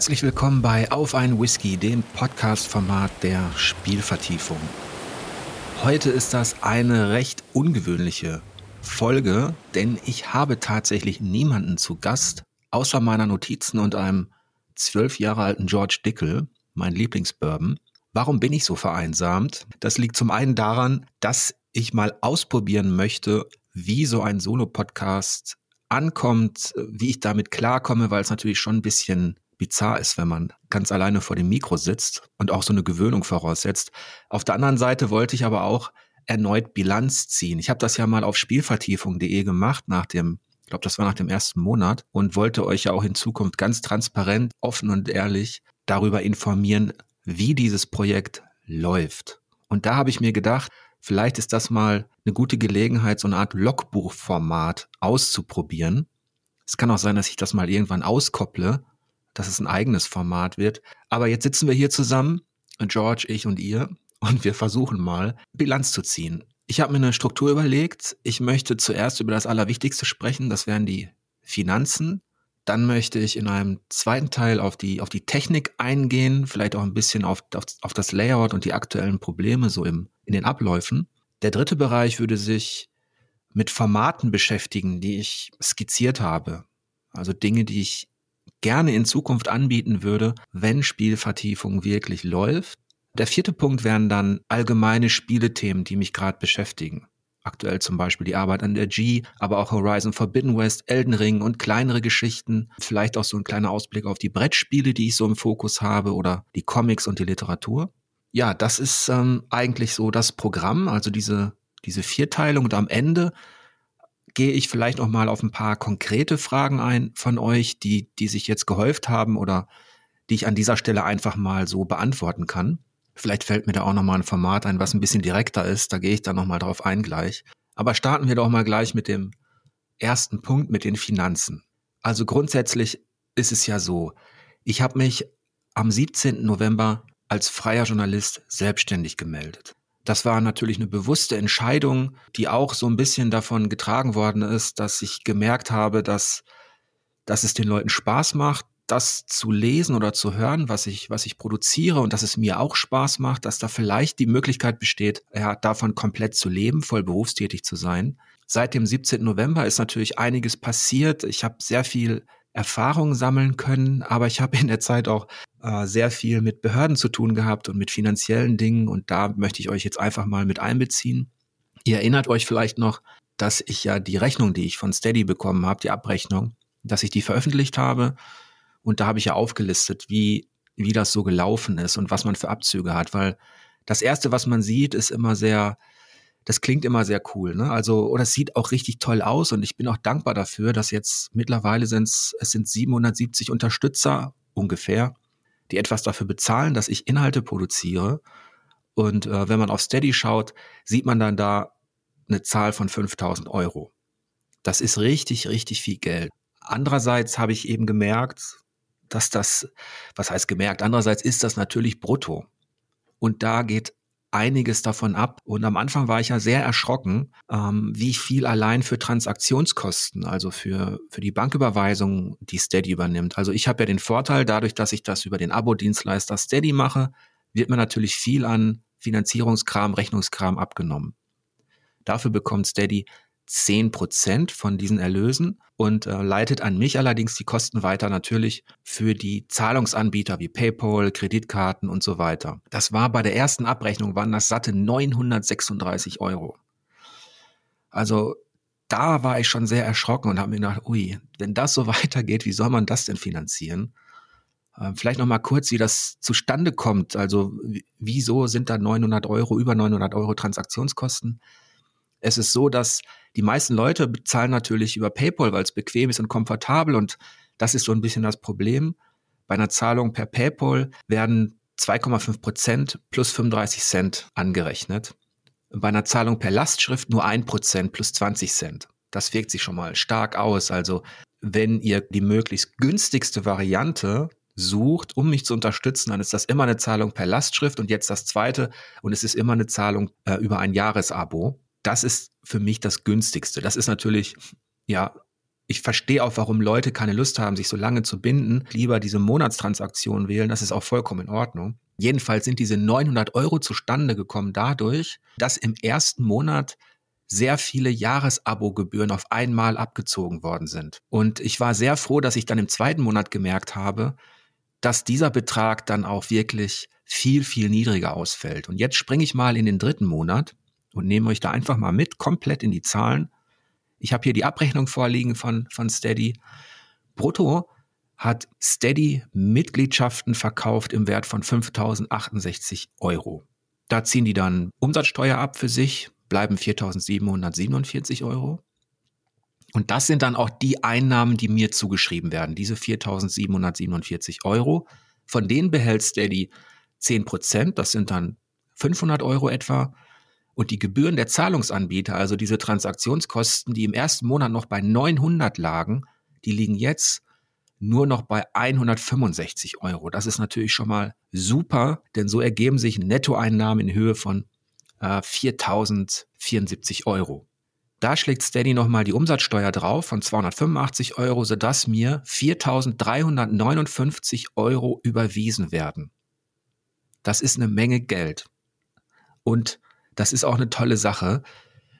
Herzlich willkommen bei Auf ein Whisky, dem Podcast-Format der Spielvertiefung. Heute ist das eine recht ungewöhnliche Folge, denn ich habe tatsächlich niemanden zu Gast, außer meiner Notizen und einem zwölf Jahre alten George Dickel, mein Lieblingsbourbon. Warum bin ich so vereinsamt? Das liegt zum einen daran, dass ich mal ausprobieren möchte, wie so ein Solo-Podcast ankommt, wie ich damit klarkomme, weil es natürlich schon ein bisschen bizarr ist, wenn man ganz alleine vor dem Mikro sitzt und auch so eine Gewöhnung voraussetzt. Auf der anderen Seite wollte ich aber auch erneut Bilanz ziehen. Ich habe das ja mal auf spielvertiefung.de gemacht nach dem, ich glaube, das war nach dem ersten Monat und wollte euch ja auch in Zukunft ganz transparent, offen und ehrlich darüber informieren, wie dieses Projekt läuft. Und da habe ich mir gedacht, vielleicht ist das mal eine gute Gelegenheit, so eine Art Logbuchformat auszuprobieren. Es kann auch sein, dass ich das mal irgendwann auskopple dass es ein eigenes Format wird. Aber jetzt sitzen wir hier zusammen, George, ich und ihr, und wir versuchen mal Bilanz zu ziehen. Ich habe mir eine Struktur überlegt. Ich möchte zuerst über das Allerwichtigste sprechen, das wären die Finanzen. Dann möchte ich in einem zweiten Teil auf die, auf die Technik eingehen, vielleicht auch ein bisschen auf, auf, auf das Layout und die aktuellen Probleme so im, in den Abläufen. Der dritte Bereich würde sich mit Formaten beschäftigen, die ich skizziert habe. Also Dinge, die ich gerne in Zukunft anbieten würde, wenn Spielvertiefung wirklich läuft. Der vierte Punkt wären dann allgemeine Spielethemen, die mich gerade beschäftigen. Aktuell zum Beispiel die Arbeit an der G, aber auch Horizon Forbidden West, Elden Ring und kleinere Geschichten. Vielleicht auch so ein kleiner Ausblick auf die Brettspiele, die ich so im Fokus habe oder die Comics und die Literatur. Ja, das ist ähm, eigentlich so das Programm, also diese, diese Vierteilung und am Ende gehe ich vielleicht noch mal auf ein paar konkrete Fragen ein von euch, die, die sich jetzt gehäuft haben oder die ich an dieser Stelle einfach mal so beantworten kann. Vielleicht fällt mir da auch noch mal ein Format ein, was ein bisschen direkter ist. Da gehe ich dann noch mal drauf ein gleich. Aber starten wir doch mal gleich mit dem ersten Punkt, mit den Finanzen. Also grundsätzlich ist es ja so, ich habe mich am 17. November als freier Journalist selbstständig gemeldet. Das war natürlich eine bewusste Entscheidung, die auch so ein bisschen davon getragen worden ist, dass ich gemerkt habe, dass, dass es den Leuten Spaß macht, das zu lesen oder zu hören, was ich, was ich produziere und dass es mir auch Spaß macht, dass da vielleicht die Möglichkeit besteht, ja, davon komplett zu leben, voll berufstätig zu sein. Seit dem 17. November ist natürlich einiges passiert. Ich habe sehr viel Erfahrung sammeln können, aber ich habe in der Zeit auch äh, sehr viel mit Behörden zu tun gehabt und mit finanziellen Dingen und da möchte ich euch jetzt einfach mal mit einbeziehen. Ihr erinnert euch vielleicht noch, dass ich ja die Rechnung, die ich von Steady bekommen habe, die Abrechnung, dass ich die veröffentlicht habe und da habe ich ja aufgelistet, wie wie das so gelaufen ist und was man für Abzüge hat, weil das erste, was man sieht, ist immer sehr das klingt immer sehr cool, ne? Also, oder es sieht auch richtig toll aus und ich bin auch dankbar dafür, dass jetzt mittlerweile sind es sind 770 Unterstützer ungefähr, die etwas dafür bezahlen, dass ich Inhalte produziere. Und äh, wenn man auf Steady schaut, sieht man dann da eine Zahl von 5000 Euro. Das ist richtig, richtig viel Geld. Andererseits habe ich eben gemerkt, dass das, was heißt gemerkt, andererseits ist das natürlich brutto. Und da geht einiges davon ab. Und am Anfang war ich ja sehr erschrocken, ähm, wie viel allein für Transaktionskosten, also für, für die Banküberweisung, die Steady übernimmt. Also ich habe ja den Vorteil, dadurch, dass ich das über den Abo-Dienstleister Steady mache, wird mir natürlich viel an Finanzierungskram, Rechnungskram abgenommen. Dafür bekommt Steady zehn Prozent von diesen Erlösen und äh, leitet an mich allerdings die Kosten weiter natürlich für die Zahlungsanbieter wie PayPal, Kreditkarten und so weiter. Das war bei der ersten Abrechnung waren das satte 936 Euro. Also da war ich schon sehr erschrocken und habe mir gedacht, ui, wenn das so weitergeht, wie soll man das denn finanzieren? Äh, vielleicht noch mal kurz, wie das zustande kommt. Also wieso sind da 900 Euro, über 900 Euro Transaktionskosten? Es ist so, dass die meisten Leute bezahlen natürlich über PayPal, weil es bequem ist und komfortabel und das ist so ein bisschen das Problem. Bei einer Zahlung per PayPal werden 2,5 Prozent plus 35 Cent angerechnet. Bei einer Zahlung per Lastschrift nur 1 Prozent plus 20 Cent. Das wirkt sich schon mal stark aus. Also wenn ihr die möglichst günstigste Variante sucht, um mich zu unterstützen, dann ist das immer eine Zahlung per Lastschrift und jetzt das zweite und es ist immer eine Zahlung äh, über ein Jahresabo das ist für mich das günstigste. Das ist natürlich, ja, Ich verstehe auch, warum Leute keine Lust haben, sich so lange zu binden, lieber diese Monatstransaktion wählen. Das ist auch vollkommen in Ordnung. Jedenfalls sind diese 900 Euro zustande gekommen dadurch, dass im ersten Monat sehr viele Jahresabo-Gebühren auf einmal abgezogen worden sind. Und ich war sehr froh, dass ich dann im zweiten Monat gemerkt habe, dass dieser Betrag dann auch wirklich viel, viel niedriger ausfällt. Und jetzt springe ich mal in den dritten Monat und nehme euch da einfach mal mit, komplett in die Zahlen ich habe hier die Abrechnung vorliegen von, von Steady. Brutto hat Steady Mitgliedschaften verkauft im Wert von 5.068 Euro. Da ziehen die dann Umsatzsteuer ab für sich, bleiben 4.747 Euro. Und das sind dann auch die Einnahmen, die mir zugeschrieben werden, diese 4.747 Euro. Von denen behält Steady 10 Prozent, das sind dann 500 Euro etwa. Und die Gebühren der Zahlungsanbieter, also diese Transaktionskosten, die im ersten Monat noch bei 900 lagen, die liegen jetzt nur noch bei 165 Euro. Das ist natürlich schon mal super, denn so ergeben sich Nettoeinnahmen in Höhe von äh, 4074 Euro. Da schlägt Steady nochmal die Umsatzsteuer drauf von 285 Euro, sodass mir 4359 Euro überwiesen werden. Das ist eine Menge Geld. Und das ist auch eine tolle Sache.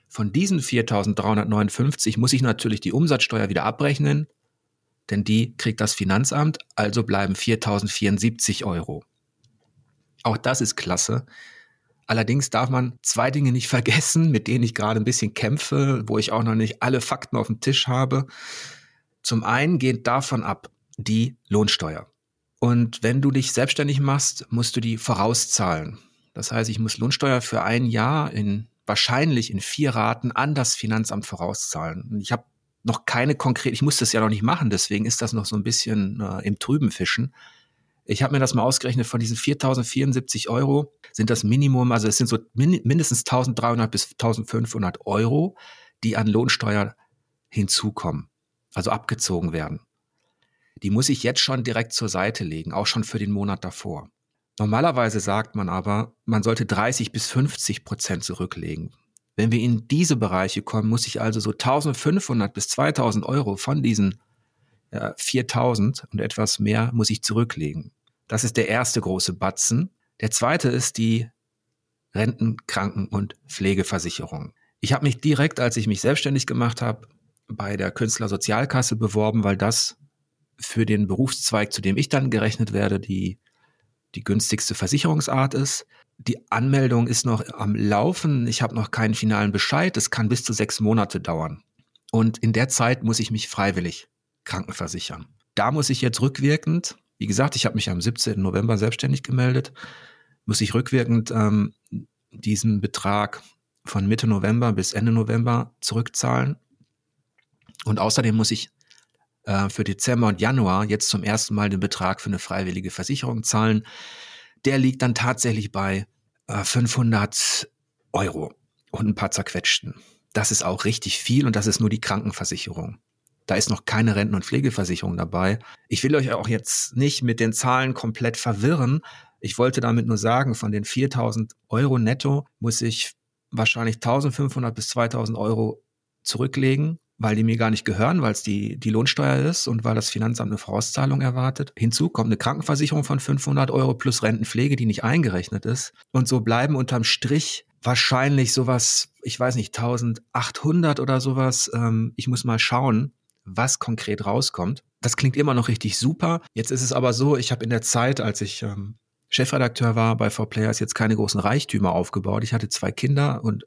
Von diesen 4.359 muss ich natürlich die Umsatzsteuer wieder abrechnen, denn die kriegt das Finanzamt, also bleiben 4.074 Euro. Auch das ist klasse. Allerdings darf man zwei Dinge nicht vergessen, mit denen ich gerade ein bisschen kämpfe, wo ich auch noch nicht alle Fakten auf dem Tisch habe. Zum einen geht davon ab die Lohnsteuer. Und wenn du dich selbstständig machst, musst du die vorauszahlen. Das heißt, ich muss Lohnsteuer für ein Jahr in wahrscheinlich in vier Raten an das Finanzamt vorauszahlen. Und ich habe noch keine konkrete, ich muss das ja noch nicht machen, deswegen ist das noch so ein bisschen äh, im Trüben fischen. Ich habe mir das mal ausgerechnet, von diesen 4.074 Euro sind das Minimum, also es sind so min mindestens 1.300 bis 1.500 Euro, die an Lohnsteuer hinzukommen, also abgezogen werden. Die muss ich jetzt schon direkt zur Seite legen, auch schon für den Monat davor. Normalerweise sagt man aber, man sollte 30 bis 50 Prozent zurücklegen. Wenn wir in diese Bereiche kommen, muss ich also so 1500 bis 2000 Euro von diesen ja, 4000 und etwas mehr muss ich zurücklegen. Das ist der erste große Batzen. Der zweite ist die Renten-, Kranken- und Pflegeversicherung. Ich habe mich direkt, als ich mich selbstständig gemacht habe, bei der Künstlersozialkasse beworben, weil das für den Berufszweig, zu dem ich dann gerechnet werde, die die günstigste Versicherungsart ist. Die Anmeldung ist noch am Laufen. Ich habe noch keinen finalen Bescheid. Es kann bis zu sechs Monate dauern. Und in der Zeit muss ich mich freiwillig krankenversichern. Da muss ich jetzt rückwirkend, wie gesagt, ich habe mich am 17. November selbstständig gemeldet, muss ich rückwirkend ähm, diesen Betrag von Mitte November bis Ende November zurückzahlen. Und außerdem muss ich äh, für Dezember und Januar jetzt zum ersten Mal den Betrag für eine freiwillige Versicherung zahlen. Der liegt dann tatsächlich bei äh, 500 Euro und ein paar zerquetschten. Das ist auch richtig viel und das ist nur die Krankenversicherung. Da ist noch keine Renten- und Pflegeversicherung dabei. Ich will euch auch jetzt nicht mit den Zahlen komplett verwirren. Ich wollte damit nur sagen, von den 4000 Euro netto muss ich wahrscheinlich 1500 bis 2000 Euro zurücklegen weil die mir gar nicht gehören, weil es die, die Lohnsteuer ist und weil das Finanzamt eine Vorauszahlung erwartet. Hinzu kommt eine Krankenversicherung von 500 Euro plus Rentenpflege, die nicht eingerechnet ist. Und so bleiben unterm Strich wahrscheinlich sowas, ich weiß nicht, 1800 oder sowas. Ähm, ich muss mal schauen, was konkret rauskommt. Das klingt immer noch richtig super. Jetzt ist es aber so, ich habe in der Zeit, als ich ähm, Chefredakteur war bei 4Players, jetzt keine großen Reichtümer aufgebaut. Ich hatte zwei Kinder und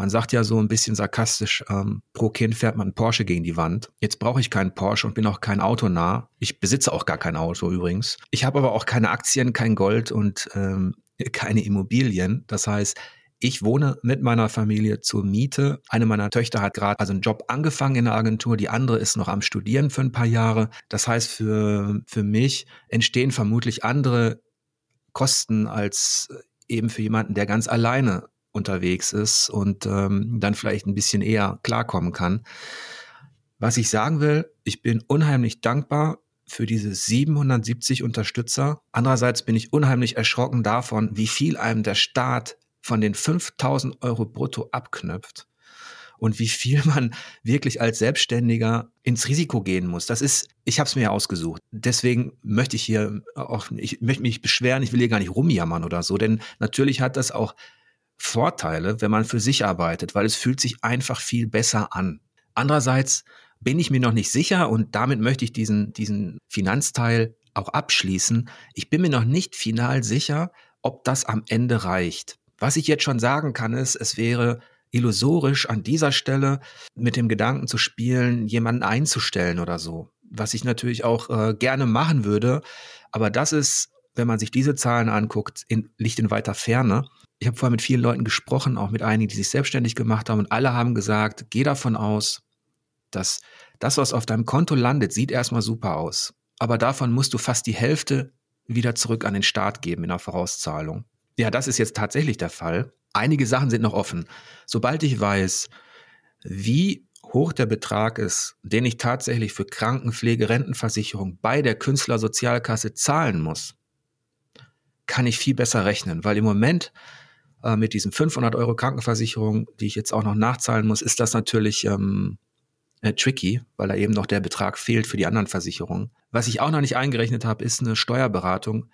man sagt ja so ein bisschen sarkastisch, ähm, pro Kind fährt man einen Porsche gegen die Wand. Jetzt brauche ich keinen Porsche und bin auch kein Auto nah. Ich besitze auch gar kein Auto übrigens. Ich habe aber auch keine Aktien, kein Gold und ähm, keine Immobilien. Das heißt, ich wohne mit meiner Familie zur Miete. Eine meiner Töchter hat gerade also einen Job angefangen in der Agentur, die andere ist noch am Studieren für ein paar Jahre. Das heißt, für, für mich entstehen vermutlich andere Kosten als eben für jemanden, der ganz alleine unterwegs ist und ähm, dann vielleicht ein bisschen eher klarkommen kann. Was ich sagen will, ich bin unheimlich dankbar für diese 770 Unterstützer. Andererseits bin ich unheimlich erschrocken davon, wie viel einem der Staat von den 5000 Euro brutto abknüpft. und wie viel man wirklich als Selbstständiger ins Risiko gehen muss. Das ist, ich habe es mir ja ausgesucht. Deswegen möchte ich hier auch, ich möchte mich beschweren, ich will hier gar nicht rumjammern oder so, denn natürlich hat das auch Vorteile, wenn man für sich arbeitet, weil es fühlt sich einfach viel besser an. Andererseits bin ich mir noch nicht sicher und damit möchte ich diesen, diesen Finanzteil auch abschließen. Ich bin mir noch nicht final sicher, ob das am Ende reicht. Was ich jetzt schon sagen kann, ist, es wäre illusorisch an dieser Stelle mit dem Gedanken zu spielen, jemanden einzustellen oder so. Was ich natürlich auch äh, gerne machen würde. Aber das ist, wenn man sich diese Zahlen anguckt, in, liegt in weiter Ferne. Ich habe vorher mit vielen Leuten gesprochen, auch mit einigen, die sich selbstständig gemacht haben, und alle haben gesagt, geh davon aus, dass das, was auf deinem Konto landet, sieht erstmal super aus. Aber davon musst du fast die Hälfte wieder zurück an den Staat geben in der Vorauszahlung. Ja, das ist jetzt tatsächlich der Fall. Einige Sachen sind noch offen. Sobald ich weiß, wie hoch der Betrag ist, den ich tatsächlich für Krankenpflege, Rentenversicherung bei der Künstlersozialkasse zahlen muss, kann ich viel besser rechnen, weil im Moment äh, mit diesen 500 Euro Krankenversicherung, die ich jetzt auch noch nachzahlen muss, ist das natürlich ähm, äh, tricky, weil da eben noch der Betrag fehlt für die anderen Versicherungen. Was ich auch noch nicht eingerechnet habe, ist eine Steuerberatung.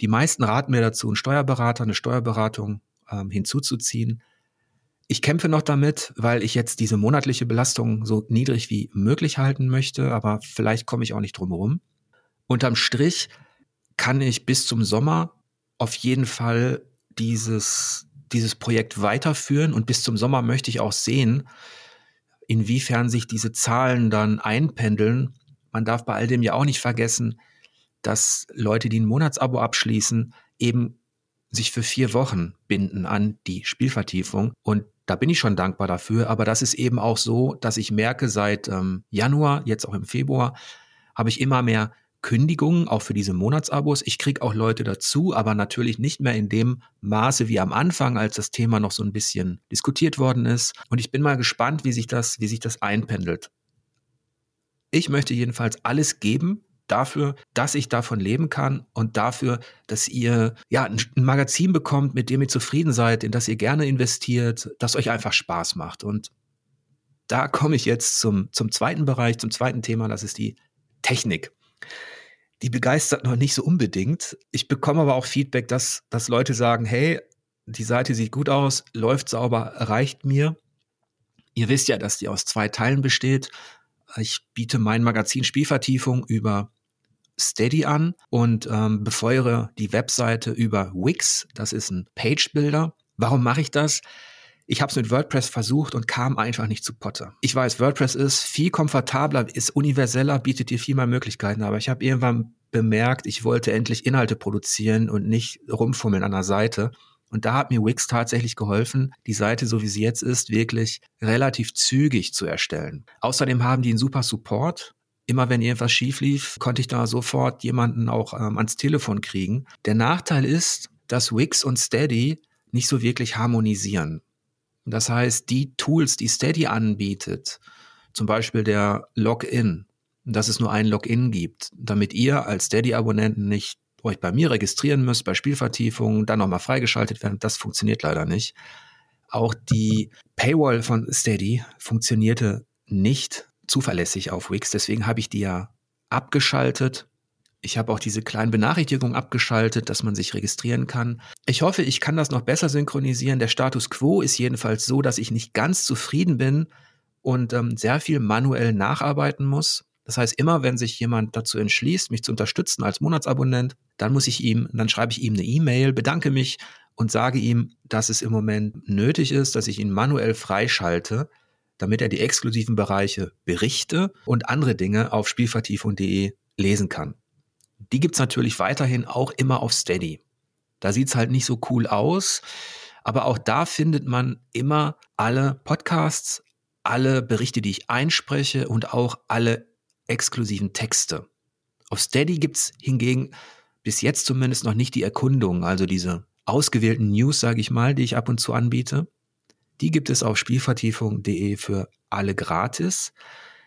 Die meisten raten mir dazu, einen Steuerberater, eine Steuerberatung ähm, hinzuzuziehen. Ich kämpfe noch damit, weil ich jetzt diese monatliche Belastung so niedrig wie möglich halten möchte, aber vielleicht komme ich auch nicht drum. Unterm Strich kann ich bis zum Sommer auf jeden Fall dieses, dieses Projekt weiterführen und bis zum Sommer möchte ich auch sehen, inwiefern sich diese Zahlen dann einpendeln. Man darf bei all dem ja auch nicht vergessen, dass Leute, die ein Monatsabo abschließen, eben sich für vier Wochen binden an die Spielvertiefung. Und da bin ich schon dankbar dafür. Aber das ist eben auch so, dass ich merke, seit ähm, Januar, jetzt auch im Februar, habe ich immer mehr Kündigungen, auch für diese Monatsabos. Ich kriege auch Leute dazu, aber natürlich nicht mehr in dem Maße wie am Anfang, als das Thema noch so ein bisschen diskutiert worden ist. Und ich bin mal gespannt, wie sich das, wie sich das einpendelt. Ich möchte jedenfalls alles geben dafür, dass ich davon leben kann und dafür, dass ihr ja ein Magazin bekommt, mit dem ihr zufrieden seid, in das ihr gerne investiert, das euch einfach Spaß macht. Und da komme ich jetzt zum, zum zweiten Bereich, zum zweiten Thema, das ist die Technik die begeistert noch nicht so unbedingt. Ich bekomme aber auch Feedback, dass, dass Leute sagen, hey, die Seite sieht gut aus, läuft sauber, reicht mir. Ihr wisst ja, dass die aus zwei Teilen besteht. Ich biete mein Magazin Spielvertiefung über Steady an und ähm, befeuere die Webseite über Wix. Das ist ein Page-Builder. Warum mache ich das? Ich habe es mit WordPress versucht und kam einfach nicht zu Potter. Ich weiß, WordPress ist viel komfortabler, ist universeller, bietet dir viel mehr Möglichkeiten, aber ich habe irgendwann bemerkt, ich wollte endlich Inhalte produzieren und nicht rumfummeln an der Seite. Und da hat mir Wix tatsächlich geholfen, die Seite, so wie sie jetzt ist, wirklich relativ zügig zu erstellen. Außerdem haben die einen super Support. Immer wenn irgendwas schief lief, konnte ich da sofort jemanden auch ähm, ans Telefon kriegen. Der Nachteil ist, dass Wix und Steady nicht so wirklich harmonisieren. Das heißt, die Tools, die Steady anbietet, zum Beispiel der Login, dass es nur ein Login gibt, damit ihr als Steady-Abonnenten nicht euch bei mir registrieren müsst, bei Spielvertiefungen, dann nochmal freigeschaltet werden, das funktioniert leider nicht. Auch die Paywall von Steady funktionierte nicht zuverlässig auf Wix, deswegen habe ich die ja abgeschaltet ich habe auch diese kleinen Benachrichtigungen abgeschaltet, dass man sich registrieren kann. Ich hoffe, ich kann das noch besser synchronisieren. Der Status quo ist jedenfalls so, dass ich nicht ganz zufrieden bin und ähm, sehr viel manuell nacharbeiten muss. Das heißt, immer wenn sich jemand dazu entschließt, mich zu unterstützen als Monatsabonnent, dann muss ich ihm, dann schreibe ich ihm eine E-Mail, bedanke mich und sage ihm, dass es im Moment nötig ist, dass ich ihn manuell freischalte, damit er die exklusiven Bereiche Berichte und andere Dinge auf spielvertiefung.de lesen kann. Die gibt's natürlich weiterhin auch immer auf Steady. Da sieht's halt nicht so cool aus, aber auch da findet man immer alle Podcasts, alle Berichte, die ich einspreche und auch alle exklusiven Texte. Auf Steady gibt's hingegen bis jetzt zumindest noch nicht die Erkundung, also diese ausgewählten News, sage ich mal, die ich ab und zu anbiete. Die gibt es auf spielvertiefung.de für alle gratis.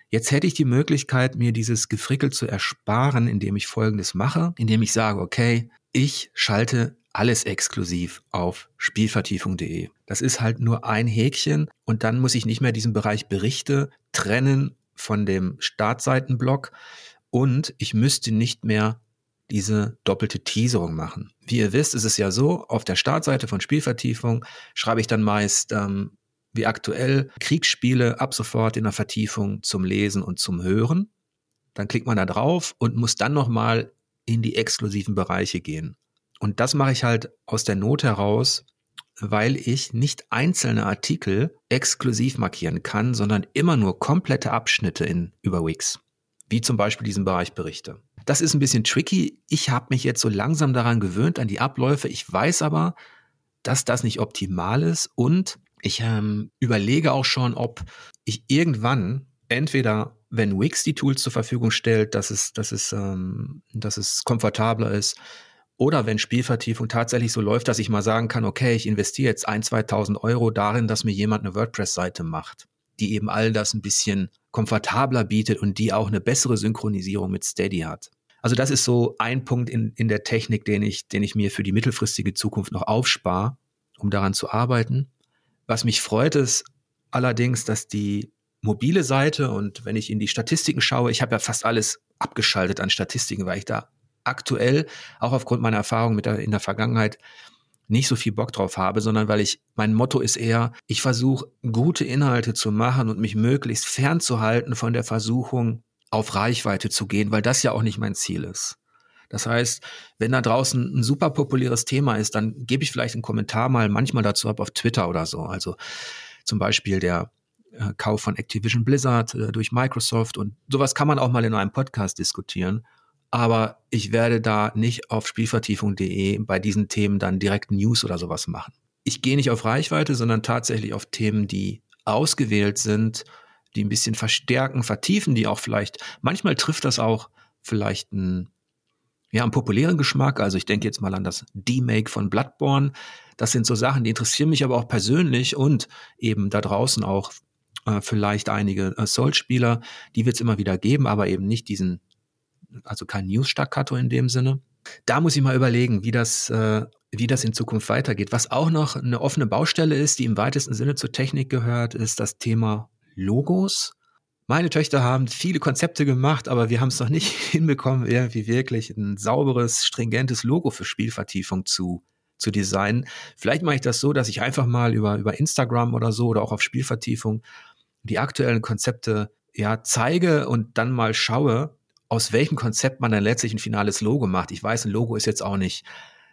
Jetzt hätte ich die Möglichkeit, mir dieses Gefrickel zu ersparen, indem ich Folgendes mache, indem ich sage, okay, ich schalte alles exklusiv auf spielvertiefung.de. Das ist halt nur ein Häkchen und dann muss ich nicht mehr diesen Bereich Berichte trennen von dem Startseitenblock und ich müsste nicht mehr diese doppelte Teaserung machen. Wie ihr wisst, ist es ja so, auf der Startseite von Spielvertiefung schreibe ich dann meist ähm, wie aktuell Kriegsspiele ab sofort in der Vertiefung zum Lesen und zum Hören. Dann klickt man da drauf und muss dann nochmal in die exklusiven Bereiche gehen. Und das mache ich halt aus der Not heraus, weil ich nicht einzelne Artikel exklusiv markieren kann, sondern immer nur komplette Abschnitte in über Wix. Wie zum Beispiel diesen Bereich Berichte. Das ist ein bisschen tricky. Ich habe mich jetzt so langsam daran gewöhnt, an die Abläufe. Ich weiß aber, dass das nicht optimal ist und ich ähm, überlege auch schon, ob ich irgendwann entweder, wenn Wix die Tools zur Verfügung stellt, dass es, dass es, ähm, dass es komfortabler ist, oder wenn Spielvertiefung tatsächlich so läuft, dass ich mal sagen kann, okay, ich investiere jetzt ein, 2000 Euro darin, dass mir jemand eine WordPress-Seite macht, die eben all das ein bisschen komfortabler bietet und die auch eine bessere Synchronisierung mit Steady hat. Also das ist so ein Punkt in, in der Technik, den ich, den ich mir für die mittelfristige Zukunft noch aufspare, um daran zu arbeiten. Was mich freut, ist allerdings, dass die mobile Seite und wenn ich in die Statistiken schaue, ich habe ja fast alles abgeschaltet an Statistiken, weil ich da aktuell, auch aufgrund meiner Erfahrung mit der, in der Vergangenheit, nicht so viel Bock drauf habe, sondern weil ich, mein Motto ist eher, ich versuche gute Inhalte zu machen und mich möglichst fernzuhalten von der Versuchung, auf Reichweite zu gehen, weil das ja auch nicht mein Ziel ist. Das heißt, wenn da draußen ein super populäres Thema ist, dann gebe ich vielleicht einen Kommentar mal manchmal dazu ab auf Twitter oder so. Also zum Beispiel der äh, Kauf von Activision Blizzard äh, durch Microsoft und sowas kann man auch mal in einem Podcast diskutieren aber ich werde da nicht auf spielvertiefung.de bei diesen Themen dann direkt News oder sowas machen. Ich gehe nicht auf Reichweite, sondern tatsächlich auf Themen, die ausgewählt sind, die ein bisschen verstärken, vertiefen, die auch vielleicht, manchmal trifft das auch vielleicht einen, ja, einen populären Geschmack. Also ich denke jetzt mal an das D-Make von Bloodborne. Das sind so Sachen, die interessieren mich aber auch persönlich und eben da draußen auch äh, vielleicht einige äh, Soul-Spieler. Die wird es immer wieder geben, aber eben nicht diesen also kein News-Staccato in dem Sinne. Da muss ich mal überlegen, wie das, äh, wie das in Zukunft weitergeht. Was auch noch eine offene Baustelle ist, die im weitesten Sinne zur Technik gehört, ist das Thema Logos. Meine Töchter haben viele Konzepte gemacht, aber wir haben es noch nicht hinbekommen, irgendwie wirklich ein sauberes, stringentes Logo für Spielvertiefung zu, zu designen. Vielleicht mache ich das so, dass ich einfach mal über, über Instagram oder so oder auch auf Spielvertiefung die aktuellen Konzepte ja zeige und dann mal schaue, aus welchem Konzept man dann letztlich ein finales Logo macht. Ich weiß, ein Logo ist jetzt auch nicht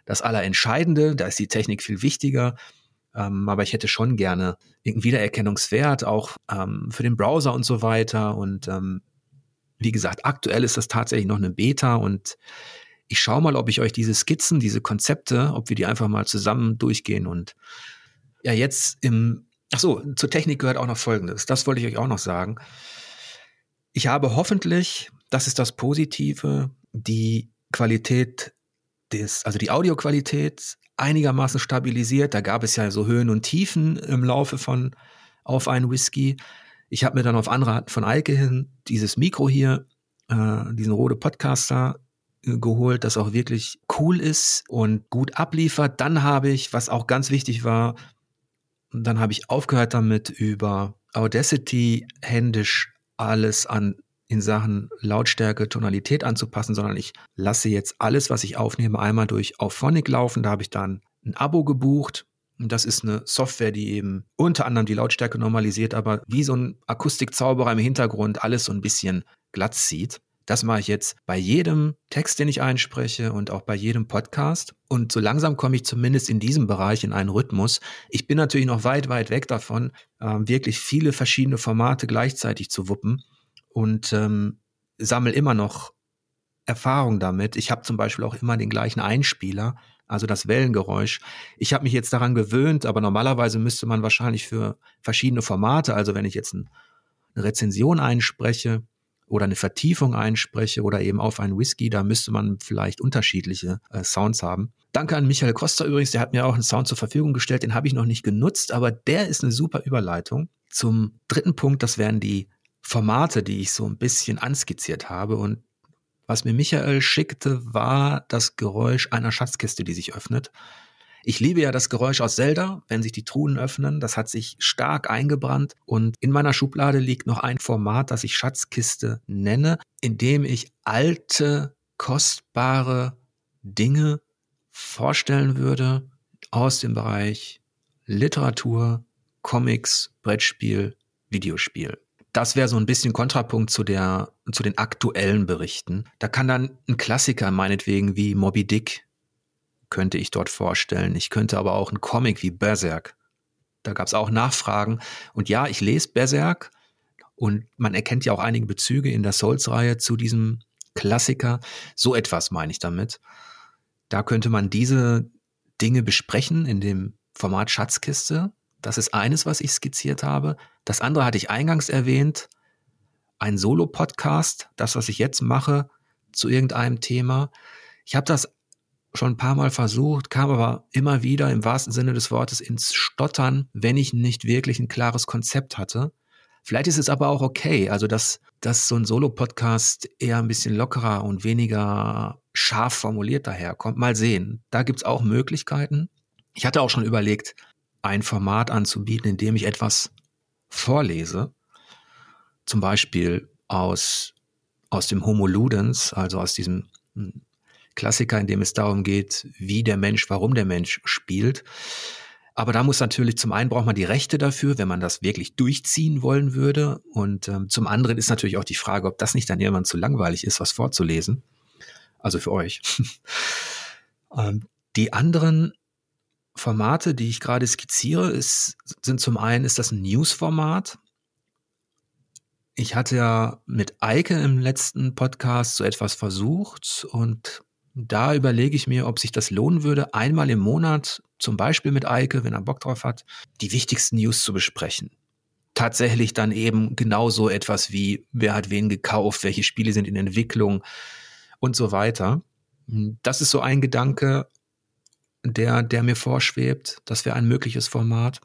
das Allerentscheidende, da ist die Technik viel wichtiger. Ähm, aber ich hätte schon gerne irgendeinen Wiedererkennungswert, auch ähm, für den Browser und so weiter. Und ähm, wie gesagt, aktuell ist das tatsächlich noch eine Beta und ich schaue mal, ob ich euch diese Skizzen, diese Konzepte, ob wir die einfach mal zusammen durchgehen. Und ja, jetzt im, ach so, zur Technik gehört auch noch Folgendes. Das wollte ich euch auch noch sagen. Ich habe hoffentlich das ist das Positive. Die Qualität des, also die Audioqualität einigermaßen stabilisiert. Da gab es ja so Höhen und Tiefen im Laufe von auf einen Whisky. Ich habe mir dann auf Anraten von Eike hin dieses Mikro hier, äh, diesen Rode Podcaster äh, geholt, das auch wirklich cool ist und gut abliefert. Dann habe ich, was auch ganz wichtig war, dann habe ich aufgehört damit über Audacity händisch alles an in Sachen Lautstärke, Tonalität anzupassen, sondern ich lasse jetzt alles, was ich aufnehme, einmal durch Auphonic laufen. Da habe ich dann ein Abo gebucht. Und das ist eine Software, die eben unter anderem die Lautstärke normalisiert, aber wie so ein Akustikzauberer im Hintergrund alles so ein bisschen glatt zieht. Das mache ich jetzt bei jedem Text, den ich einspreche und auch bei jedem Podcast. Und so langsam komme ich zumindest in diesem Bereich in einen Rhythmus. Ich bin natürlich noch weit, weit weg davon, äh, wirklich viele verschiedene Formate gleichzeitig zu wuppen und ähm, sammle immer noch Erfahrung damit. Ich habe zum Beispiel auch immer den gleichen Einspieler, also das Wellengeräusch. Ich habe mich jetzt daran gewöhnt, aber normalerweise müsste man wahrscheinlich für verschiedene Formate, also wenn ich jetzt ein, eine Rezension einspreche oder eine Vertiefung einspreche oder eben auf einen Whisky, da müsste man vielleicht unterschiedliche äh, Sounds haben. Danke an Michael Costa übrigens, der hat mir auch einen Sound zur Verfügung gestellt, den habe ich noch nicht genutzt, aber der ist eine super Überleitung. Zum dritten Punkt, das wären die Formate, die ich so ein bisschen anskizziert habe. Und Was mir Michael schickte, war das Geräusch einer Schatzkiste, die sich öffnet. Ich liebe ja das Geräusch aus Zelda, wenn sich die Truhen öffnen. Das hat sich stark eingebrannt. Und in meiner Schublade liegt noch ein Format, das ich Schatzkiste nenne, in dem ich alte, kostbare Dinge vorstellen würde aus dem Bereich Literatur, Comics, Brettspiel, Videospiel. Das wäre so ein bisschen Kontrapunkt zu der, zu den aktuellen Berichten. Da kann dann ein Klassiker meinetwegen wie Moby Dick könnte ich dort vorstellen. Ich könnte aber auch einen Comic wie Berserk. Da gab es auch Nachfragen. Und ja, ich lese Berserk und man erkennt ja auch einige Bezüge in der Souls-Reihe zu diesem Klassiker. So etwas meine ich damit. Da könnte man diese Dinge besprechen in dem Format Schatzkiste. Das ist eines, was ich skizziert habe. Das andere hatte ich eingangs erwähnt. Ein Solo-Podcast, das, was ich jetzt mache, zu irgendeinem Thema. Ich habe das schon ein paar Mal versucht, kam aber immer wieder im wahrsten Sinne des Wortes ins Stottern, wenn ich nicht wirklich ein klares Konzept hatte. Vielleicht ist es aber auch okay, also dass, dass so ein Solo-Podcast eher ein bisschen lockerer und weniger scharf formuliert daherkommt. Mal sehen. Da gibt's auch Möglichkeiten. Ich hatte auch schon überlegt, ein Format anzubieten, in dem ich etwas vorlese. Zum Beispiel aus, aus dem Homo Ludens, also aus diesem hm, Klassiker, in dem es darum geht, wie der Mensch, warum der Mensch spielt. Aber da muss natürlich zum einen braucht man die Rechte dafür, wenn man das wirklich durchziehen wollen würde. Und ähm, zum anderen ist natürlich auch die Frage, ob das nicht dann irgendwann zu langweilig ist, was vorzulesen. Also für euch. ähm, die anderen Formate, die ich gerade skizziere, ist, sind zum einen ist das ein News-Format. Ich hatte ja mit Eike im letzten Podcast so etwas versucht und da überlege ich mir, ob sich das lohnen würde, einmal im Monat, zum Beispiel mit Eike, wenn er Bock drauf hat, die wichtigsten News zu besprechen. Tatsächlich dann eben genauso etwas wie, wer hat wen gekauft, welche Spiele sind in Entwicklung und so weiter. Das ist so ein Gedanke, der, der mir vorschwebt. Das wäre ein mögliches Format.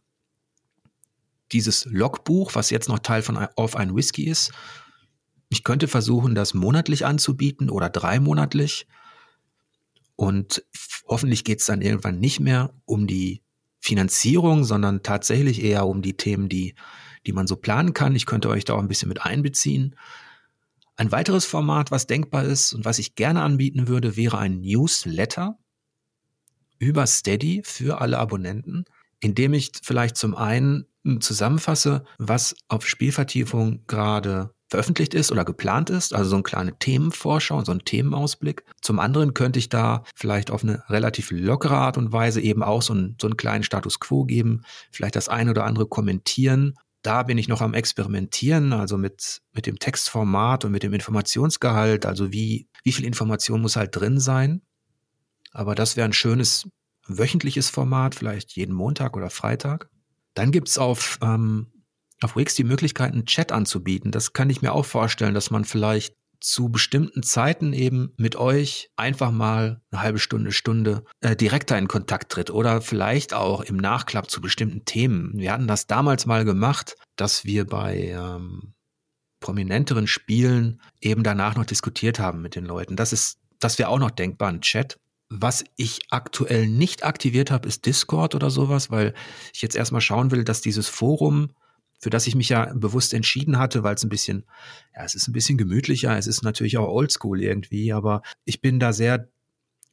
Dieses Logbuch, was jetzt noch Teil von Auf ein Whisky ist. Ich könnte versuchen, das monatlich anzubieten oder dreimonatlich. Und hoffentlich geht es dann irgendwann nicht mehr um die Finanzierung, sondern tatsächlich eher um die Themen, die, die man so planen kann. Ich könnte euch da auch ein bisschen mit einbeziehen. Ein weiteres Format, was denkbar ist und was ich gerne anbieten würde, wäre ein Newsletter über Steady für alle Abonnenten, indem ich vielleicht zum einen zusammenfasse, was auf Spielvertiefung gerade veröffentlicht ist oder geplant ist, also so eine kleine Themenvorschau, so ein Themenausblick. Zum anderen könnte ich da vielleicht auf eine relativ lockere Art und Weise eben auch so, ein, so einen kleinen Status quo geben, vielleicht das eine oder andere kommentieren. Da bin ich noch am Experimentieren, also mit, mit dem Textformat und mit dem Informationsgehalt, also wie, wie viel Information muss halt drin sein. Aber das wäre ein schönes wöchentliches Format, vielleicht jeden Montag oder Freitag. Dann gibt's auf ähm, auf Wix die Möglichkeit, einen Chat anzubieten. Das kann ich mir auch vorstellen, dass man vielleicht zu bestimmten Zeiten eben mit euch einfach mal eine halbe Stunde, Stunde äh, direkter in Kontakt tritt oder vielleicht auch im Nachklapp zu bestimmten Themen. Wir hatten das damals mal gemacht, dass wir bei ähm, prominenteren Spielen eben danach noch diskutiert haben mit den Leuten. Das ist, das wäre auch noch denkbar, ein Chat. Was ich aktuell nicht aktiviert habe, ist Discord oder sowas, weil ich jetzt erstmal schauen will, dass dieses Forum für das ich mich ja bewusst entschieden hatte, weil es ein bisschen, ja, es ist ein bisschen gemütlicher, es ist natürlich auch oldschool irgendwie, aber ich bin da sehr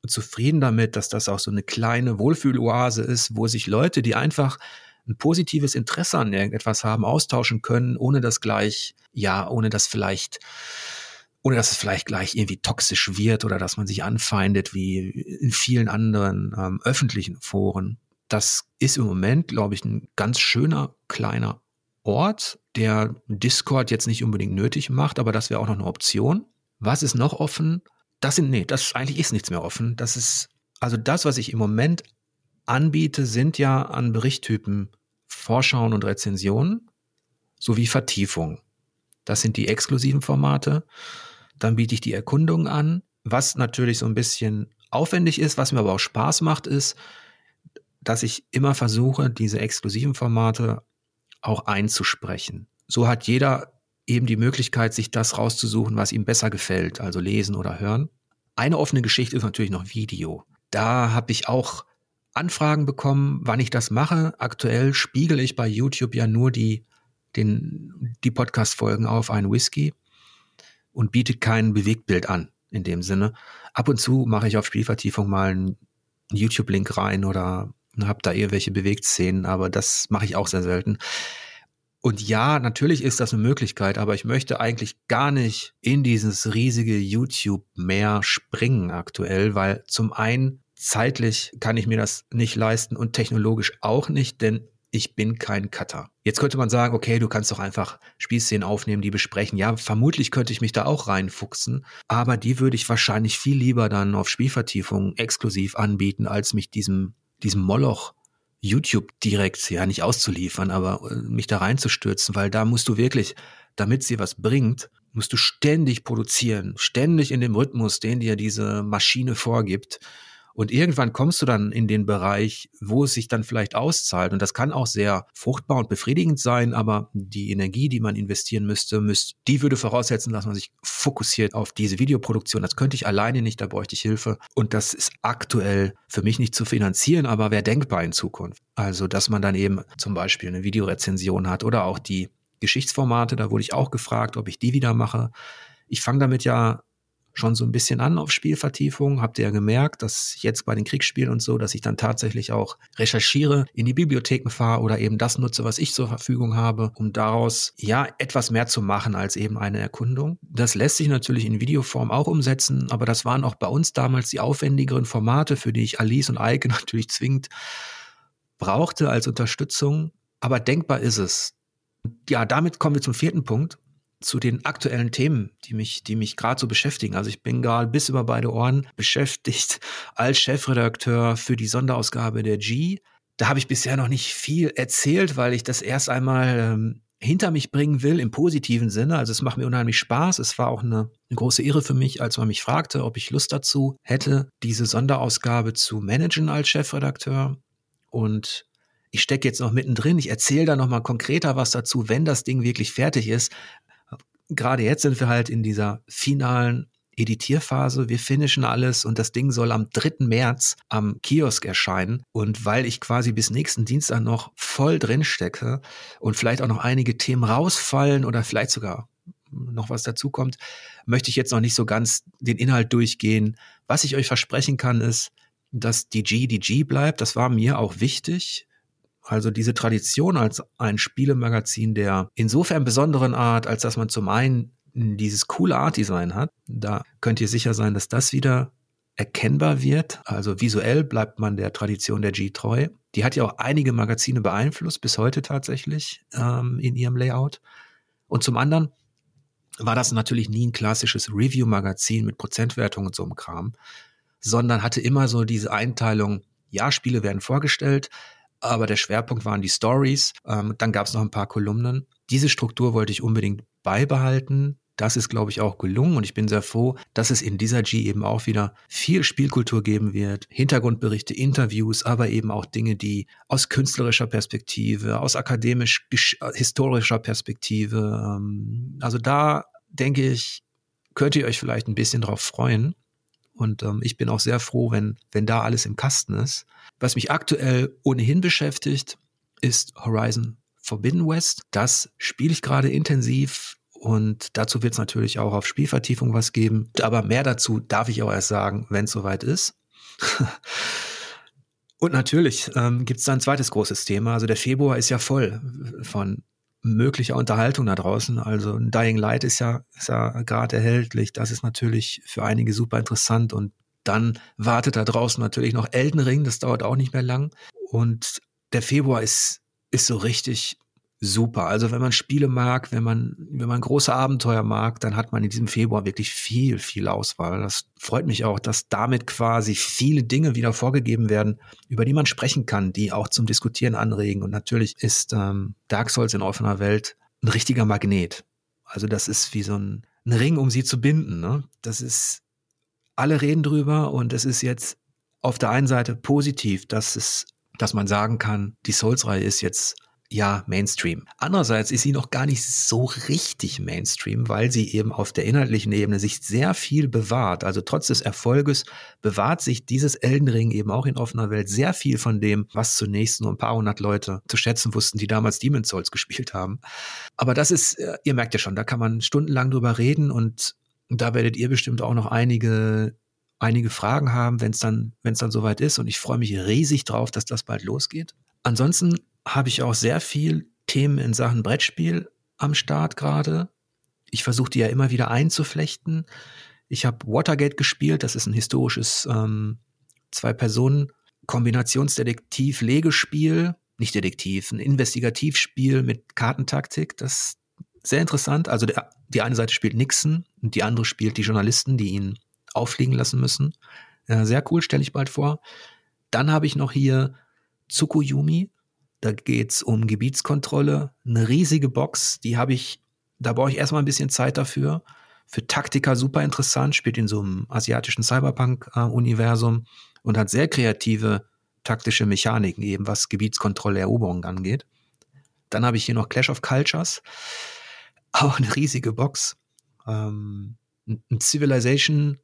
zufrieden damit, dass das auch so eine kleine Wohlfühloase ist, wo sich Leute, die einfach ein positives Interesse an irgendetwas haben, austauschen können, ohne das gleich, ja, ohne das vielleicht, ohne dass es vielleicht gleich irgendwie toxisch wird oder dass man sich anfeindet wie in vielen anderen ähm, öffentlichen Foren. Das ist im Moment, glaube ich, ein ganz schöner kleiner Ort, der Discord jetzt nicht unbedingt nötig macht, aber das wäre auch noch eine Option. Was ist noch offen? Das sind, nee, das eigentlich ist nichts mehr offen. Das ist, also das, was ich im Moment anbiete, sind ja an Berichttypen Vorschauen und Rezensionen sowie Vertiefung. Das sind die exklusiven Formate. Dann biete ich die Erkundung an. Was natürlich so ein bisschen aufwendig ist, was mir aber auch Spaß macht, ist, dass ich immer versuche, diese exklusiven Formate auch einzusprechen. So hat jeder eben die Möglichkeit, sich das rauszusuchen, was ihm besser gefällt, also lesen oder hören. Eine offene Geschichte ist natürlich noch Video. Da habe ich auch Anfragen bekommen, wann ich das mache. Aktuell spiegele ich bei YouTube ja nur die, die Podcast-Folgen auf einen Whisky und biete kein Bewegtbild an in dem Sinne. Ab und zu mache ich auf Spielvertiefung mal einen YouTube-Link rein oder habe da irgendwelche Bewegtszenen, aber das mache ich auch sehr selten. Und ja, natürlich ist das eine Möglichkeit, aber ich möchte eigentlich gar nicht in dieses riesige YouTube-Meer springen aktuell, weil zum einen zeitlich kann ich mir das nicht leisten und technologisch auch nicht, denn ich bin kein Cutter. Jetzt könnte man sagen, okay, du kannst doch einfach Spielszenen aufnehmen, die besprechen. Ja, vermutlich könnte ich mich da auch reinfuchsen, aber die würde ich wahrscheinlich viel lieber dann auf Spielvertiefung exklusiv anbieten, als mich diesem, diesem Moloch YouTube direkt, ja, nicht auszuliefern, aber äh, mich da reinzustürzen, weil da musst du wirklich, damit sie was bringt, musst du ständig produzieren, ständig in dem Rhythmus, den dir diese Maschine vorgibt. Und irgendwann kommst du dann in den Bereich, wo es sich dann vielleicht auszahlt. Und das kann auch sehr fruchtbar und befriedigend sein, aber die Energie, die man investieren müsste, müsste die würde voraussetzen, dass man sich fokussiert auf diese Videoproduktion. Das könnte ich alleine nicht, da bräuchte ich Hilfe. Und das ist aktuell für mich nicht zu finanzieren, aber wäre denkbar in Zukunft. Also, dass man dann eben zum Beispiel eine Videorezension hat oder auch die Geschichtsformate, da wurde ich auch gefragt, ob ich die wieder mache. Ich fange damit ja schon so ein bisschen an auf Spielvertiefung. Habt ihr ja gemerkt, dass jetzt bei den Kriegsspielen und so, dass ich dann tatsächlich auch recherchiere, in die Bibliotheken fahre oder eben das nutze, was ich zur Verfügung habe, um daraus ja etwas mehr zu machen als eben eine Erkundung. Das lässt sich natürlich in Videoform auch umsetzen, aber das waren auch bei uns damals die aufwendigeren Formate, für die ich Alice und Eike natürlich zwingend brauchte als Unterstützung. Aber denkbar ist es. Ja, damit kommen wir zum vierten Punkt zu den aktuellen Themen, die mich, die mich gerade so beschäftigen. Also ich bin gerade bis über beide Ohren beschäftigt als Chefredakteur für die Sonderausgabe der G. Da habe ich bisher noch nicht viel erzählt, weil ich das erst einmal ähm, hinter mich bringen will im positiven Sinne. Also es macht mir unheimlich Spaß. Es war auch eine, eine große Ehre für mich, als man mich fragte, ob ich Lust dazu hätte, diese Sonderausgabe zu managen als Chefredakteur. Und ich stecke jetzt noch mittendrin. Ich erzähle da noch mal konkreter was dazu, wenn das Ding wirklich fertig ist gerade jetzt sind wir halt in dieser finalen Editierphase. Wir finishen alles und das Ding soll am 3. März am Kiosk erscheinen. Und weil ich quasi bis nächsten Dienstag noch voll drin stecke und vielleicht auch noch einige Themen rausfallen oder vielleicht sogar noch was dazukommt, möchte ich jetzt noch nicht so ganz den Inhalt durchgehen. Was ich euch versprechen kann, ist, dass die G die G bleibt. Das war mir auch wichtig. Also diese Tradition als ein Spielemagazin der insofern besonderen Art, als dass man zum einen dieses coole Art-Design hat. Da könnt ihr sicher sein, dass das wieder erkennbar wird. Also visuell bleibt man der Tradition der G treu. Die hat ja auch einige Magazine beeinflusst, bis heute tatsächlich ähm, in ihrem Layout. Und zum anderen war das natürlich nie ein klassisches Review-Magazin mit Prozentwertung und so einem Kram, sondern hatte immer so diese Einteilung, ja, Spiele werden vorgestellt, aber der Schwerpunkt waren die Stories. Ähm, dann gab es noch ein paar Kolumnen. Diese Struktur wollte ich unbedingt beibehalten. Das ist, glaube ich, auch gelungen und ich bin sehr froh, dass es in dieser G eben auch wieder viel Spielkultur geben wird. Hintergrundberichte, Interviews, aber eben auch Dinge, die aus künstlerischer Perspektive, aus akademisch-historischer Perspektive, ähm, also da denke ich, könnt ihr euch vielleicht ein bisschen drauf freuen. Und ähm, ich bin auch sehr froh, wenn, wenn da alles im Kasten ist. Was mich aktuell ohnehin beschäftigt, ist Horizon Forbidden West. Das spiele ich gerade intensiv und dazu wird es natürlich auch auf Spielvertiefung was geben. Aber mehr dazu darf ich auch erst sagen, wenn es soweit ist. und natürlich ähm, gibt es da ein zweites großes Thema. Also der Februar ist ja voll von möglicher Unterhaltung da draußen. Also Dying Light ist ja, ist ja gerade erhältlich. Das ist natürlich für einige super interessant. Und dann wartet da draußen natürlich noch Elden Ring. Das dauert auch nicht mehr lang. Und der Februar ist, ist so richtig super. Also wenn man Spiele mag, wenn man, wenn man große Abenteuer mag, dann hat man in diesem Februar wirklich viel, viel Auswahl. Das freut mich auch, dass damit quasi viele Dinge wieder vorgegeben werden, über die man sprechen kann, die auch zum Diskutieren anregen. Und natürlich ist ähm, Dark Souls in offener Welt ein richtiger Magnet. Also das ist wie so ein, ein Ring, um sie zu binden. Ne? Das ist, alle reden drüber und es ist jetzt auf der einen Seite positiv, dass es, dass man sagen kann, die Souls-Reihe ist jetzt ja, Mainstream. Andererseits ist sie noch gar nicht so richtig Mainstream, weil sie eben auf der inhaltlichen Ebene sich sehr viel bewahrt. Also trotz des Erfolges bewahrt sich dieses Elden Ring eben auch in offener Welt sehr viel von dem, was zunächst nur ein paar hundert Leute zu schätzen wussten, die damals Demon's Souls gespielt haben. Aber das ist, äh, ihr merkt ja schon, da kann man stundenlang drüber reden und da werdet ihr bestimmt auch noch einige einige Fragen haben, wenn es dann, wenn es dann soweit ist. Und ich freue mich riesig drauf, dass das bald losgeht. Ansonsten habe ich auch sehr viel Themen in Sachen Brettspiel am Start gerade. Ich versuche die ja immer wieder einzuflechten. Ich habe Watergate gespielt, das ist ein historisches ähm, Zwei-Personen-Kombinationsdetektiv-Legespiel. Nicht Detektiv, ein Investigativspiel mit Kartentaktik. Das ist sehr interessant. Also der, die eine Seite spielt Nixon und die andere spielt die Journalisten, die ihn auffliegen lassen müssen. Ja, sehr cool, stelle ich bald vor. Dann habe ich noch hier Tsukuyumi. Da geht's um Gebietskontrolle. Eine riesige Box, die habe ich, da brauche ich erstmal ein bisschen Zeit dafür. Für Taktiker super interessant, spielt in so einem asiatischen Cyberpunk-Universum und hat sehr kreative taktische Mechaniken, eben was Gebietskontrolle, Eroberung angeht. Dann habe ich hier noch Clash of Cultures. Auch eine riesige Box. Ähm, ein Civilization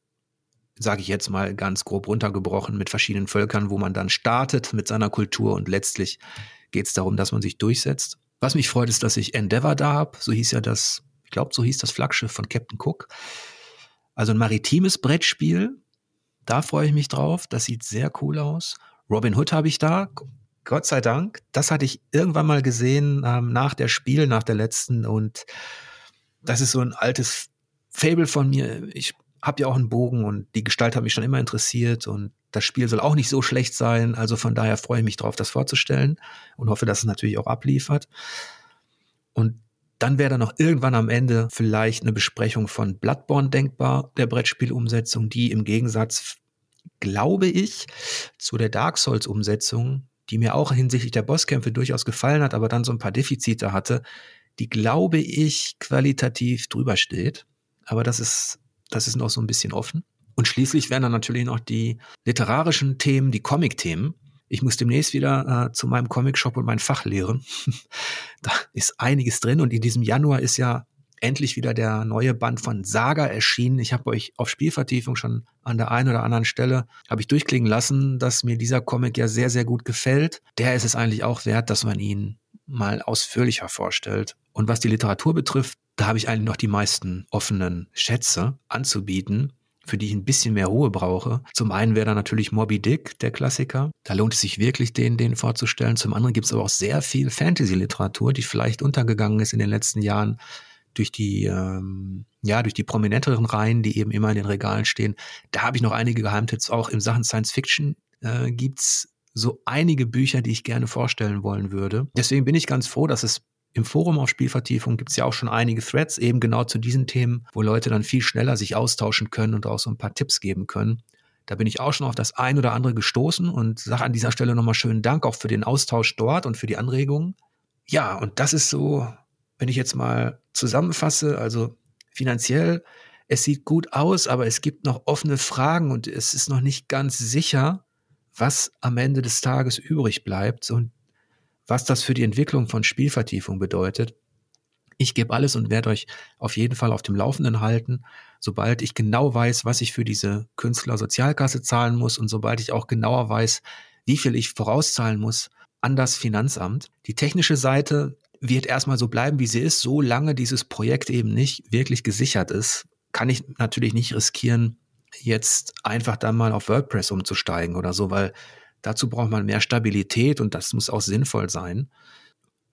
sage ich jetzt mal ganz grob runtergebrochen, mit verschiedenen Völkern, wo man dann startet mit seiner Kultur und letztlich geht es darum, dass man sich durchsetzt. Was mich freut, ist, dass ich Endeavour da habe. So hieß ja das, ich glaube, so hieß das Flaggschiff von Captain Cook. Also ein maritimes Brettspiel. Da freue ich mich drauf. Das sieht sehr cool aus. Robin Hood habe ich da. Gott sei Dank. Das hatte ich irgendwann mal gesehen ähm, nach der Spiel, nach der letzten. Und das ist so ein altes Fable von mir. Ich habe ja auch einen Bogen und die Gestalt hat mich schon immer interessiert und das Spiel soll auch nicht so schlecht sein. Also von daher freue ich mich drauf, das vorzustellen und hoffe, dass es natürlich auch abliefert. Und dann wäre da noch irgendwann am Ende vielleicht eine Besprechung von Bloodborne denkbar, der Brettspielumsetzung, die im Gegensatz, glaube ich, zu der Dark Souls Umsetzung, die mir auch hinsichtlich der Bosskämpfe durchaus gefallen hat, aber dann so ein paar Defizite hatte, die glaube ich qualitativ drüber steht. Aber das ist das ist noch so ein bisschen offen. Und schließlich werden dann natürlich noch die literarischen Themen, die Comic-Themen. Ich muss demnächst wieder äh, zu meinem Comic-Shop und mein Fach lehren. da ist einiges drin und in diesem Januar ist ja endlich wieder der neue Band von Saga erschienen. Ich habe euch auf Spielvertiefung schon an der einen oder anderen Stelle habe ich durchklingen lassen, dass mir dieser Comic ja sehr sehr gut gefällt. Der ist es eigentlich auch wert, dass man ihn mal ausführlicher vorstellt. Und was die Literatur betrifft, da habe ich eigentlich noch die meisten offenen Schätze anzubieten, für die ich ein bisschen mehr Ruhe brauche. Zum einen wäre da natürlich Moby Dick, der Klassiker. Da lohnt es sich wirklich, den, den vorzustellen. Zum anderen gibt es aber auch sehr viel Fantasy-Literatur, die vielleicht untergegangen ist in den letzten Jahren durch die, ähm, ja, durch die prominenteren Reihen, die eben immer in den Regalen stehen. Da habe ich noch einige Geheimtipps. Auch in Sachen Science Fiction äh, gibt's so einige Bücher, die ich gerne vorstellen wollen würde. Deswegen bin ich ganz froh, dass es im Forum auf Spielvertiefung gibt es ja auch schon einige Threads eben genau zu diesen Themen, wo Leute dann viel schneller sich austauschen können und auch so ein paar Tipps geben können. Da bin ich auch schon auf das ein oder andere gestoßen und sage an dieser Stelle nochmal schönen Dank auch für den Austausch dort und für die Anregungen. Ja, und das ist so, wenn ich jetzt mal zusammenfasse, also finanziell, es sieht gut aus, aber es gibt noch offene Fragen und es ist noch nicht ganz sicher, was am Ende des Tages übrig bleibt. Und was das für die Entwicklung von Spielvertiefung bedeutet. Ich gebe alles und werde euch auf jeden Fall auf dem Laufenden halten, sobald ich genau weiß, was ich für diese Künstler Sozialkasse zahlen muss und sobald ich auch genauer weiß, wie viel ich vorauszahlen muss an das Finanzamt. Die technische Seite wird erstmal so bleiben, wie sie ist, solange dieses Projekt eben nicht wirklich gesichert ist, kann ich natürlich nicht riskieren, jetzt einfach dann mal auf WordPress umzusteigen oder so, weil Dazu braucht man mehr Stabilität und das muss auch sinnvoll sein.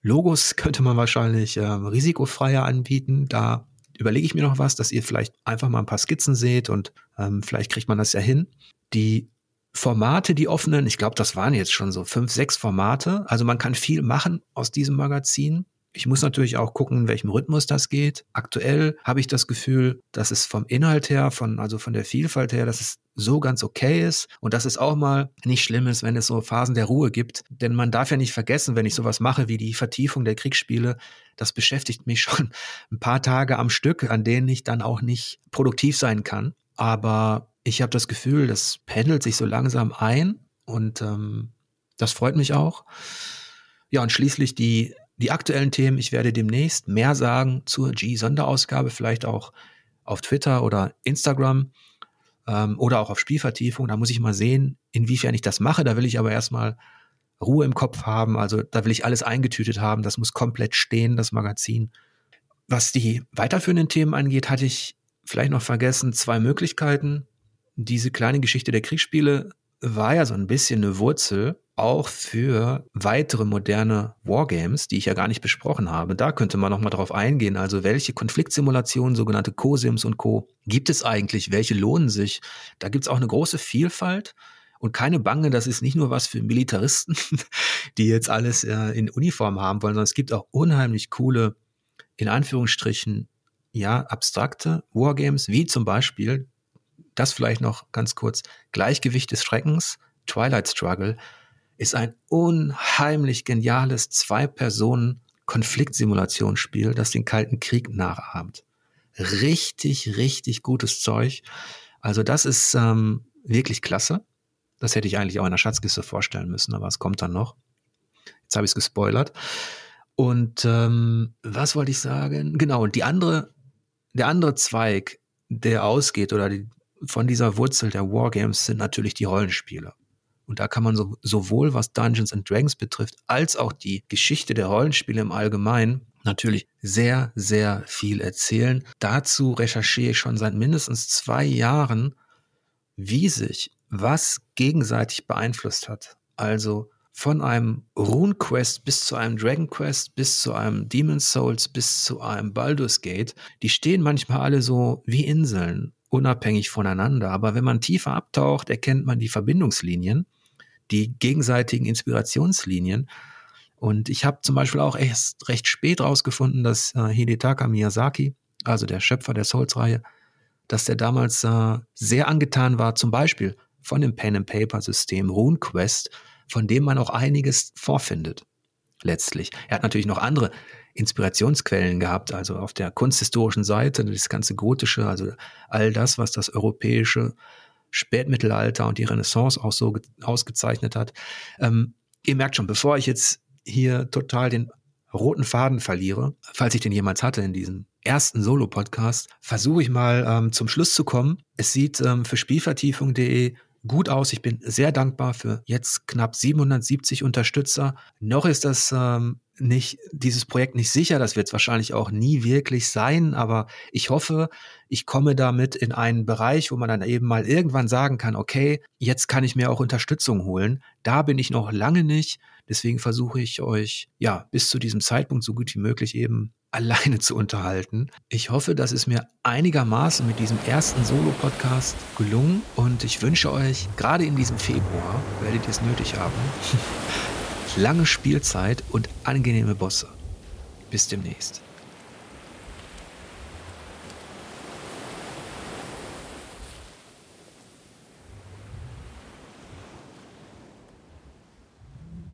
Logos könnte man wahrscheinlich äh, risikofreier anbieten. Da überlege ich mir noch was, dass ihr vielleicht einfach mal ein paar Skizzen seht und ähm, vielleicht kriegt man das ja hin. Die Formate, die offenen, ich glaube, das waren jetzt schon so fünf, sechs Formate. Also man kann viel machen aus diesem Magazin. Ich muss natürlich auch gucken, in welchem Rhythmus das geht. Aktuell habe ich das Gefühl, dass es vom Inhalt her, von, also von der Vielfalt her, dass es so ganz okay ist und dass es auch mal nicht schlimm ist, wenn es so Phasen der Ruhe gibt. Denn man darf ja nicht vergessen, wenn ich sowas mache wie die Vertiefung der Kriegsspiele, das beschäftigt mich schon ein paar Tage am Stück, an denen ich dann auch nicht produktiv sein kann. Aber ich habe das Gefühl, das pendelt sich so langsam ein und ähm, das freut mich auch. Ja, und schließlich die, die aktuellen Themen. Ich werde demnächst mehr sagen zur G-Sonderausgabe, vielleicht auch auf Twitter oder Instagram ähm, oder auch auf Spielvertiefung. Da muss ich mal sehen, inwiefern ich das mache. Da will ich aber erstmal Ruhe im Kopf haben. Also da will ich alles eingetütet haben. Das muss komplett stehen, das Magazin. Was die weiterführenden Themen angeht, hatte ich vielleicht noch vergessen, zwei Möglichkeiten. Diese kleine Geschichte der Kriegsspiele war ja so ein bisschen eine Wurzel auch für weitere moderne Wargames, die ich ja gar nicht besprochen habe. Da könnte man noch mal drauf eingehen. Also welche Konfliktsimulationen, sogenannte Co-Sims und Co. gibt es eigentlich? Welche lohnen sich? Da gibt es auch eine große Vielfalt. Und keine Bange, das ist nicht nur was für Militaristen, die jetzt alles äh, in Uniform haben wollen, sondern es gibt auch unheimlich coole, in Anführungsstrichen, ja, abstrakte Wargames, wie zum Beispiel, das vielleicht noch ganz kurz, Gleichgewicht des Schreckens, Twilight Struggle, ist ein unheimlich geniales Zwei-Personen-Konfliktsimulationsspiel, das den Kalten Krieg nachahmt. Richtig, richtig gutes Zeug. Also das ist ähm, wirklich klasse. Das hätte ich eigentlich auch in der Schatzkiste vorstellen müssen, aber es kommt dann noch. Jetzt habe ich es gespoilert. Und ähm, was wollte ich sagen? Genau, und die andere, der andere Zweig, der ausgeht oder die, von dieser Wurzel der Wargames sind natürlich die Rollenspiele. Und da kann man so, sowohl was Dungeons and Dragons betrifft, als auch die Geschichte der Rollenspiele im Allgemeinen natürlich sehr, sehr viel erzählen. Dazu recherchiere ich schon seit mindestens zwei Jahren, wie sich was gegenseitig beeinflusst hat. Also von einem Rune Quest bis zu einem Dragon Quest, bis zu einem Demon's Souls, bis zu einem Baldur's Gate, die stehen manchmal alle so wie Inseln, unabhängig voneinander. Aber wenn man tiefer abtaucht, erkennt man die Verbindungslinien die gegenseitigen Inspirationslinien. Und ich habe zum Beispiel auch erst recht spät rausgefunden, dass äh, Hidetaka Miyazaki, also der Schöpfer der Souls-Reihe, dass der damals äh, sehr angetan war, zum Beispiel von dem Pen-and-Paper-System RuneQuest, von dem man auch einiges vorfindet, letztlich. Er hat natürlich noch andere Inspirationsquellen gehabt, also auf der kunsthistorischen Seite, das ganze Gotische, also all das, was das europäische Spätmittelalter und die Renaissance auch so ausgezeichnet hat. Ähm, ihr merkt schon, bevor ich jetzt hier total den roten Faden verliere, falls ich den jemals hatte in diesem ersten Solo-Podcast, versuche ich mal ähm, zum Schluss zu kommen. Es sieht ähm, für Spielvertiefung.de gut aus. Ich bin sehr dankbar für jetzt knapp 770 Unterstützer. Noch ist das ähm, nicht, dieses Projekt nicht sicher. Das wird es wahrscheinlich auch nie wirklich sein. Aber ich hoffe, ich komme damit in einen Bereich, wo man dann eben mal irgendwann sagen kann, okay, jetzt kann ich mir auch Unterstützung holen. Da bin ich noch lange nicht. Deswegen versuche ich euch, ja, bis zu diesem Zeitpunkt so gut wie möglich eben alleine zu unterhalten. Ich hoffe, das ist mir einigermaßen mit diesem ersten Solo-Podcast gelungen und ich wünsche euch, gerade in diesem Februar, werdet ihr es nötig haben, lange Spielzeit und angenehme Bosse. Bis demnächst.